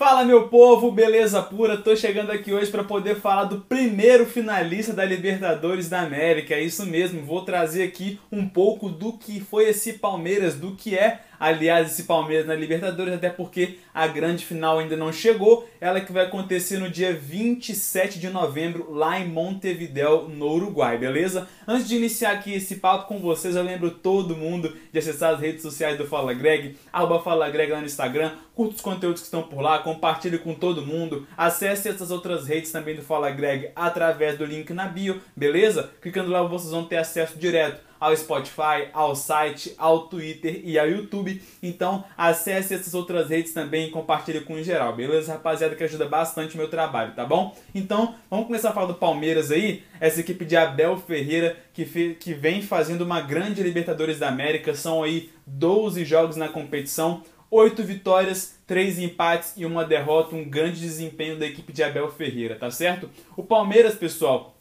Fala meu povo, beleza pura? Tô chegando aqui hoje para poder falar do primeiro finalista da Libertadores da América. É isso mesmo, vou trazer aqui um pouco do que foi esse Palmeiras, do que é aliás, esse Palmeiras na Libertadores, até porque a grande final ainda não chegou. Ela que vai acontecer no dia 27 de novembro, lá em Montevideo, no Uruguai, beleza? Antes de iniciar aqui esse papo com vocês, eu lembro todo mundo de acessar as redes sociais do Fala Greg, arroba Fala Greg lá no Instagram, curta os conteúdos que estão por lá, compartilhe com todo mundo, acesse essas outras redes também do Fala Greg através do link na bio, beleza? Clicando lá vocês vão ter acesso direto ao Spotify, ao site, ao Twitter e ao YouTube. Então acesse essas outras redes também e compartilhe com o geral, beleza, rapaziada, que ajuda bastante o meu trabalho, tá bom? Então vamos começar a falar do Palmeiras aí, essa equipe de Abel Ferreira que, que vem fazendo uma grande Libertadores da América, são aí 12 jogos na competição, 8 vitórias, 3 empates e uma derrota, um grande desempenho da equipe de Abel Ferreira, tá certo? O Palmeiras, pessoal,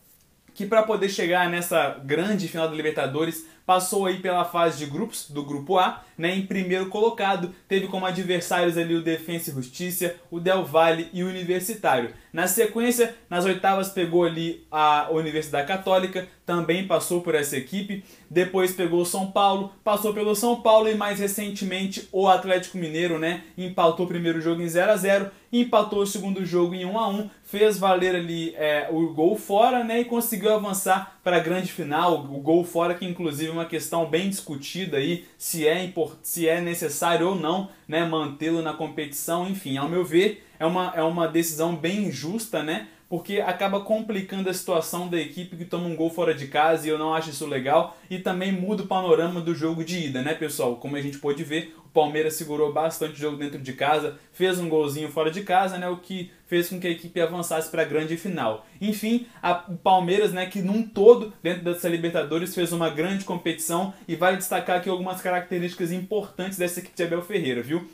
que para poder chegar nessa grande final da Libertadores passou aí pela fase de grupos do grupo A, né, em primeiro colocado, teve como adversários ali o Defensa e Justiça, o Del Valle e o Universitário. Na sequência, nas oitavas pegou ali a Universidade Católica, também passou por essa equipe, depois pegou o São Paulo, passou pelo São Paulo e mais recentemente o Atlético Mineiro, né, empatou o primeiro jogo em 0 a 0 empatou o segundo jogo em 1 a 1 fez valer ali é, o gol fora né, e conseguiu avançar para a grande final. O gol fora, que inclusive é uma questão bem discutida aí, se é, se é necessário ou não né, mantê-lo na competição. Enfim, ao meu ver, é uma, é uma decisão bem injusta, né? porque acaba complicando a situação da equipe que toma um gol fora de casa e eu não acho isso legal e também muda o panorama do jogo de ida, né, pessoal? Como a gente pôde ver, o Palmeiras segurou bastante o jogo dentro de casa, fez um golzinho fora de casa, né, o que fez com que a equipe avançasse para a grande final. Enfim, o Palmeiras, né, que num todo, dentro dessa Libertadores, fez uma grande competição e vale destacar aqui algumas características importantes dessa equipe de Abel Ferreira, viu?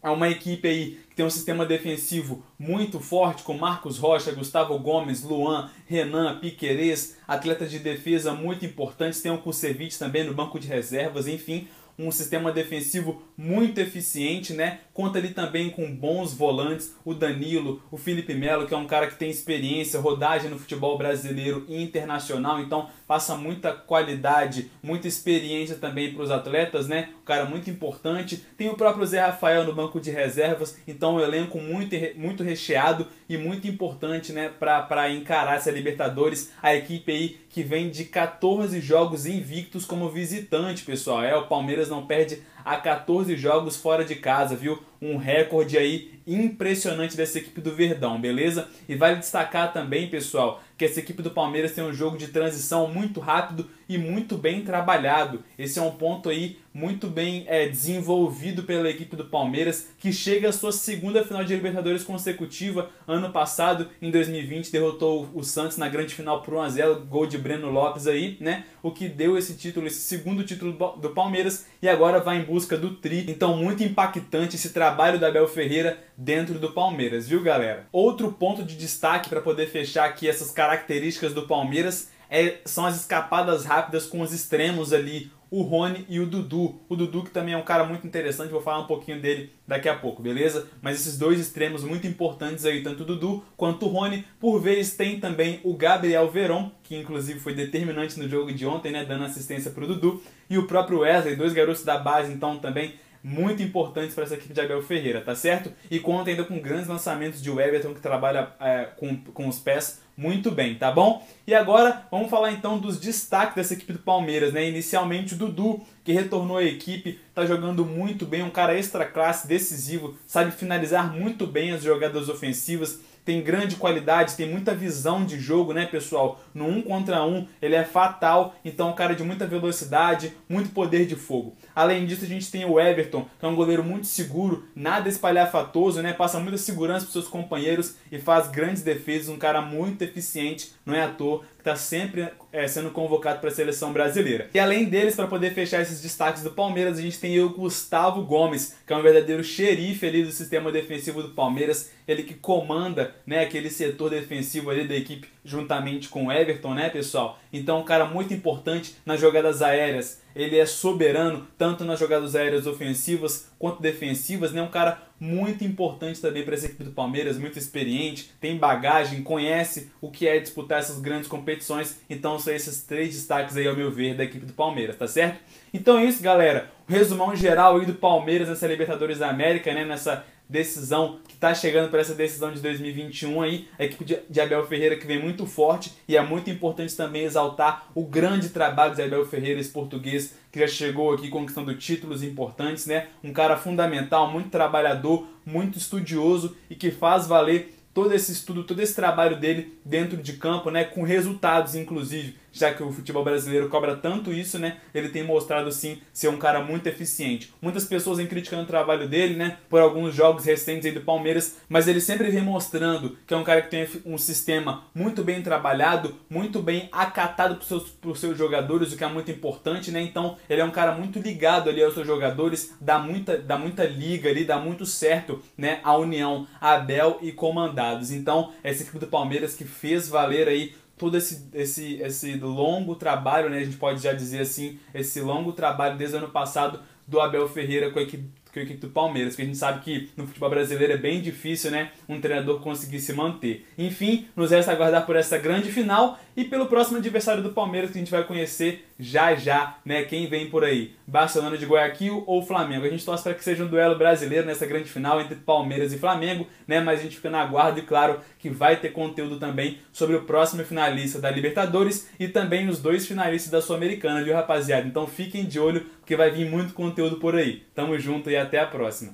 É uma equipe aí que tem um sistema defensivo muito forte, com Marcos Rocha, Gustavo Gomes, Luan, Renan, Piquerez, atletas de defesa muito importantes. Tem o Kusevich também no banco de reservas, enfim, um sistema defensivo muito eficiente, né? Conta ali também com bons volantes, o Danilo, o Felipe Melo, que é um cara que tem experiência, rodagem no futebol brasileiro e internacional, então passa muita qualidade, muita experiência também para os atletas, né? Um cara muito importante. Tem o próprio Zé Rafael no banco de reservas, então um elenco muito, muito recheado e muito importante, né, para encarar essa Libertadores. A equipe aí que vem de 14 jogos invictos como visitante, pessoal. É, o Palmeiras não perde a 14 jogos fora de casa, viu? Um recorde aí impressionante dessa equipe do Verdão, beleza? E vale destacar também, pessoal, que essa equipe do Palmeiras tem um jogo de transição muito rápido e muito bem trabalhado. Esse é um ponto aí muito bem é, desenvolvido pela equipe do Palmeiras, que chega à sua segunda final de Libertadores consecutiva. Ano passado, em 2020, derrotou o Santos na grande final por 1x0, gol de Breno Lopes aí, né? O que deu esse título, esse segundo título do Palmeiras, e agora vai em busca do tri. Então, muito impactante esse trabalho da Abel Ferreira dentro do Palmeiras, viu, galera? Outro ponto de destaque para poder fechar aqui essas características do Palmeiras é, são as escapadas rápidas com os extremos ali, o Rony e o Dudu. O Dudu que também é um cara muito interessante, vou falar um pouquinho dele daqui a pouco, beleza? Mas esses dois extremos muito importantes aí, tanto o Dudu quanto o Rony. Por vez tem também o Gabriel Veron, que inclusive foi determinante no jogo de ontem, né, dando assistência para o Dudu. E o próprio Wesley, dois garotos da base, então também muito importantes para essa equipe de Abel Ferreira, tá certo? E conta ainda com grandes lançamentos de Everton, que trabalha é, com, com os pés muito bem, tá bom? E agora vamos falar então dos destaques dessa equipe do Palmeiras, né? Inicialmente o Dudu, que retornou à equipe, tá jogando muito bem, um cara extra classe, decisivo, sabe finalizar muito bem as jogadas ofensivas, tem grande qualidade, tem muita visão de jogo, né, pessoal? No um contra um, ele é fatal, então é um cara de muita velocidade, muito poder de fogo. Além disso, a gente tem o Everton, que é um goleiro muito seguro, nada espalhafatoso, né? Passa muita segurança para seus companheiros e faz grandes defesas, um cara muito eficiente, não é à toa está sempre é, sendo convocado para a seleção brasileira. E além deles, para poder fechar esses destaques do Palmeiras, a gente tem o Gustavo Gomes, que é um verdadeiro xerife ali do sistema defensivo do Palmeiras, ele que comanda né, aquele setor defensivo ali da equipe juntamente com o Everton, né, pessoal? Então, um cara muito importante nas jogadas aéreas. Ele é soberano tanto nas jogadas aéreas ofensivas quanto defensivas, né? Um cara muito importante também para essa equipe do Palmeiras, muito experiente, tem bagagem, conhece o que é disputar essas grandes competições. Então são esses três destaques aí, ao meu ver, da equipe do Palmeiras, tá certo? Então é isso, galera. O resumão geral aí do Palmeiras nessa Libertadores da América, né? Nessa decisão que está chegando para essa decisão de 2021 aí, a equipe de Abel Ferreira que vem muito forte e é muito importante também exaltar o grande trabalho de Abel Ferreira, esse português que já chegou aqui conquistando títulos importantes, né? Um cara fundamental, muito trabalhador, muito estudioso e que faz valer todo esse estudo, todo esse trabalho dele dentro de campo, né, com resultados inclusive, já que o futebol brasileiro cobra tanto isso, né, ele tem mostrado sim ser um cara muito eficiente. Muitas pessoas vêm criticando o trabalho dele, né, por alguns jogos recentes aí do Palmeiras, mas ele sempre vem mostrando que é um cara que tem um sistema muito bem trabalhado, muito bem acatado por seus, por seus jogadores, o que é muito importante, né, então ele é um cara muito ligado ali aos seus jogadores, dá muita, dá muita liga ali, dá muito certo, né, a união Abel e comandar então, essa equipe do Palmeiras que fez valer aí todo esse, esse, esse longo trabalho, né? A gente pode já dizer assim, esse longo trabalho desde o ano passado do Abel Ferreira com a equipe que do Palmeiras, porque a gente sabe que no futebol brasileiro é bem difícil, né, um treinador conseguir se manter. Enfim, nos resta aguardar por essa grande final e pelo próximo adversário do Palmeiras que a gente vai conhecer já já, né, quem vem por aí, Barcelona de Guayaquil ou Flamengo. A gente torce para que seja um duelo brasileiro nessa grande final entre Palmeiras e Flamengo, né, mas a gente fica na guarda e claro que vai ter conteúdo também sobre o próximo finalista da Libertadores e também os dois finalistas da Sul-Americana, viu, rapaziada? Então fiquem de olho porque vai vir muito conteúdo por aí. Tamo junto e até a próxima.